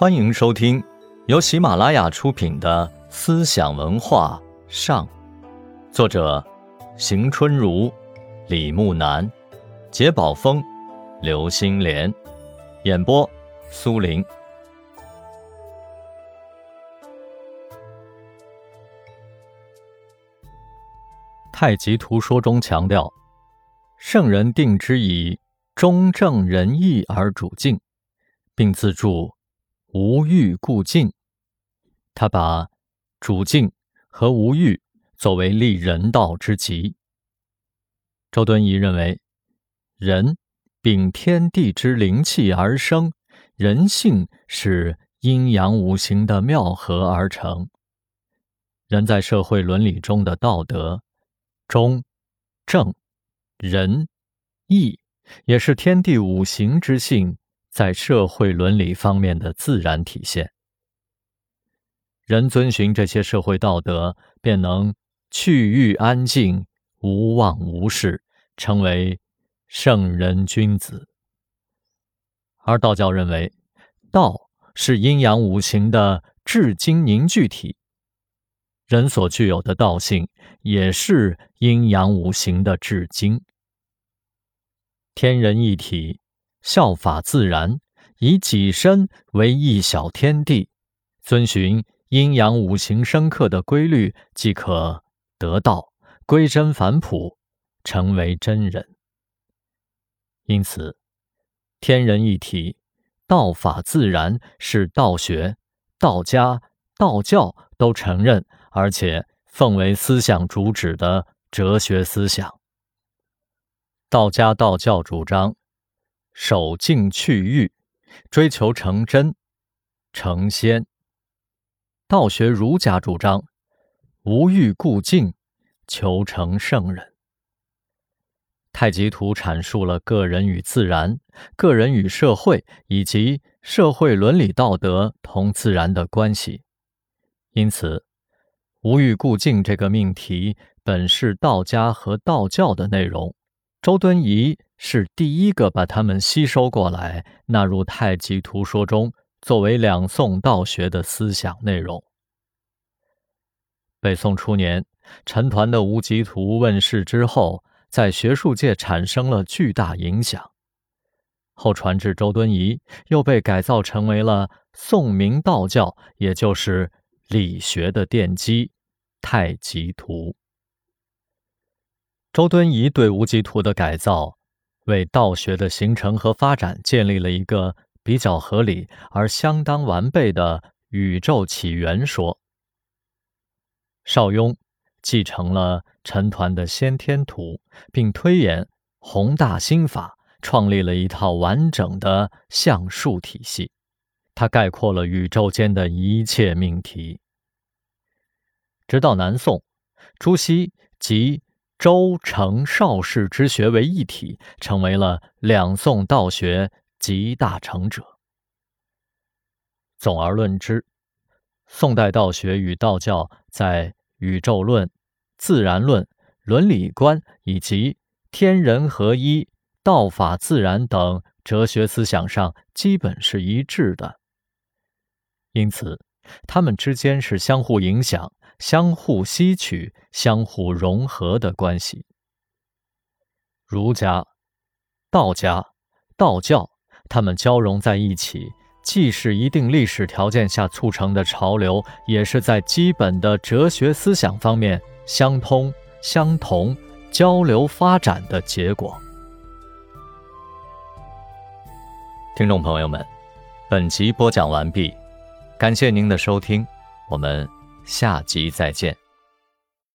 欢迎收听由喜马拉雅出品的《思想文化上》，作者邢春如、李木南、杰宝峰、刘星莲，演播苏林。太极图说中强调，圣人定之以中正仁义而主敬，并自助。无欲故静，他把主静和无欲作为立人道之极。周敦颐认为，人秉天地之灵气而生，人性是阴阳五行的妙合而成。人在社会伦理中的道德、忠、正、仁、义，也是天地五行之性。在社会伦理方面的自然体现，人遵循这些社会道德，便能去欲安静，无妄无事，成为圣人君子。而道教认为，道是阴阳五行的至精凝聚体，人所具有的道性也是阴阳五行的至精，天人一体。效法自然，以己身为一小天地，遵循阴阳五行生克的规律，即可得道，归真返璞，成为真人。因此，天人一体、道法自然是道学、道家、道教都承认而且奉为思想主旨的哲学思想。道家、道教主张。守静去欲，追求成真、成仙。道学儒家主张无欲故静，求成圣人。太极图阐述了个人与自然、个人与社会以及社会伦理道德同自然的关系。因此，无欲故静这个命题本是道家和道教的内容。周敦颐。是第一个把他们吸收过来，纳入太极图说中，作为两宋道学的思想内容。北宋初年，陈抟的无极图问世之后，在学术界产生了巨大影响。后传至周敦颐，又被改造成为了宋明道教，也就是理学的奠基——太极图。周敦颐对无极图的改造。为道学的形成和发展建立了一个比较合理而相当完备的宇宙起源说。邵雍继承了陈抟的先天图，并推演宏大心法，创立了一套完整的象数体系。他概括了宇宙间的一切命题。直到南宋，朱熹即。周成邵氏之学为一体，成为了两宋道学集大成者。总而论之，宋代道学与道教在宇宙论、自然论、伦理观以及天人合一、道法自然等哲学思想上基本是一致的。因此，他们之间是相互影响。相互吸取、相互融合的关系。儒家、道家、道教，他们交融在一起，既是一定历史条件下促成的潮流，也是在基本的哲学思想方面相通、相同、交流发展的结果。听众朋友们，本集播讲完毕，感谢您的收听，我们。下集再见。